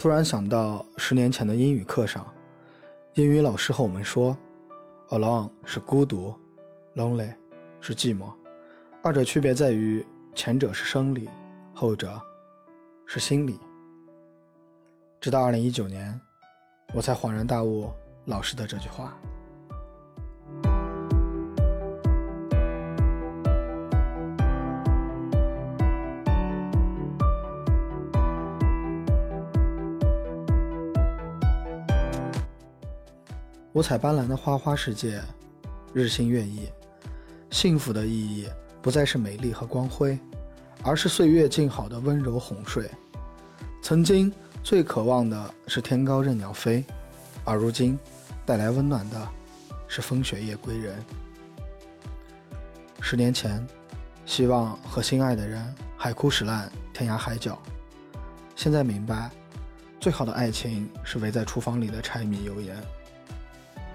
突然想到十年前的英语课上，英语老师和我们说，alone 是孤独，lonely 是寂寞，二者区别在于前者是生理，后者是心理。直到二零一九年，我才恍然大悟老师的这句话。五彩斑斓的花花世界，日新月异。幸福的意义不再是美丽和光辉，而是岁月静好的温柔哄睡。曾经最渴望的是天高任鸟飞，而如今带来温暖的是风雪夜归人。十年前，希望和心爱的人海枯石烂，天涯海角。现在明白，最好的爱情是围在厨房里的柴米油盐。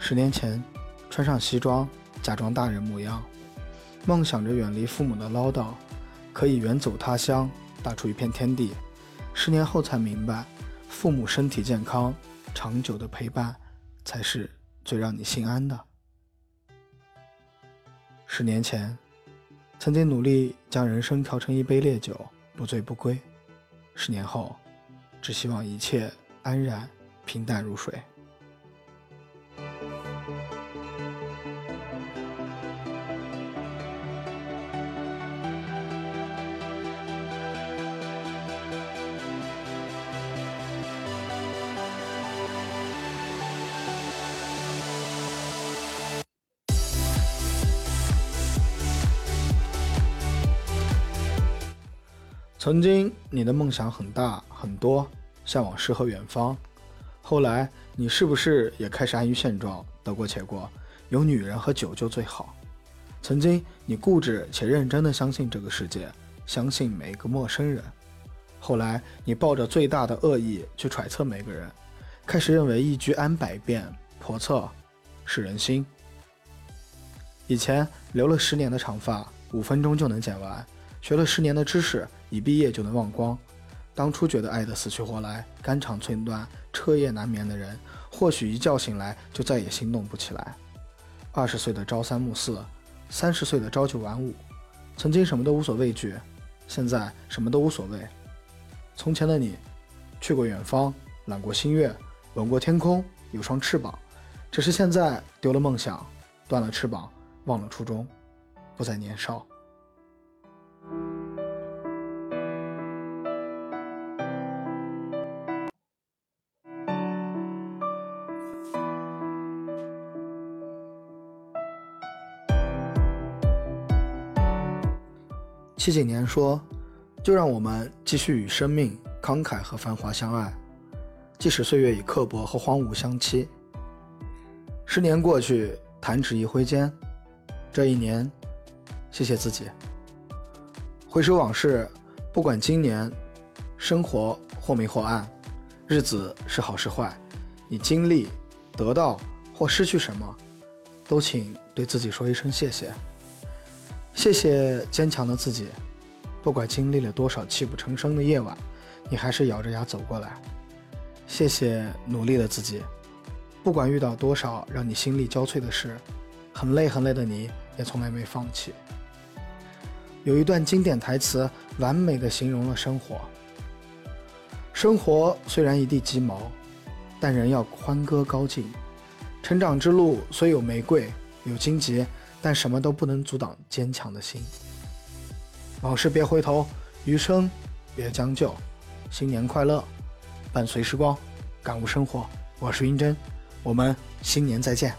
十年前，穿上西装，假装大人模样，梦想着远离父母的唠叨，可以远走他乡，打出一片天地。十年后才明白，父母身体健康，长久的陪伴，才是最让你心安的。十年前，曾经努力将人生调成一杯烈酒，不醉不归。十年后，只希望一切安然，平淡如水。曾经你的梦想很大很多，向往诗和远方。后来你是不是也开始安于现状，得过且过，有女人和酒就最好？曾经你固执且认真的相信这个世界，相信每一个陌生人。后来你抱着最大的恶意去揣测每个人，开始认为一居安百变，叵测是人心。以前留了十年的长发，五分钟就能剪完。学了十年的知识，一毕业就能忘光。当初觉得爱得死去活来、肝肠寸断、彻夜难眠的人，或许一觉醒来就再也心动不起来。二十岁的朝三暮四，三十岁的朝九晚五，曾经什么都无所畏惧，现在什么都无所谓。从前的你，去过远方，揽过星月，吻过天空，有双翅膀。只是现在丢了梦想，断了翅膀，忘了初衷，不再年少。七几年说：“就让我们继续与生命慷慨和繁华相爱，即使岁月以刻薄和荒芜相欺。”十年过去，弹指一挥间，这一年，谢谢自己。回首往事，不管今年生活或明或暗，日子是好是坏，你经历、得到或失去什么，都请对自己说一声谢谢。谢谢坚强的自己，不管经历了多少泣不成声的夜晚，你还是咬着牙走过来。谢谢努力的自己，不管遇到多少让你心力交瘁的事，很累很累的你也从来没放弃。有一段经典台词，完美的形容了生活。生活虽然一地鸡毛，但人要欢歌高进。成长之路虽有玫瑰，有荆棘。但什么都不能阻挡坚强的心。往事别回头，余生别将就。新年快乐，伴随时光，感悟生活。我是云真，我们新年再见。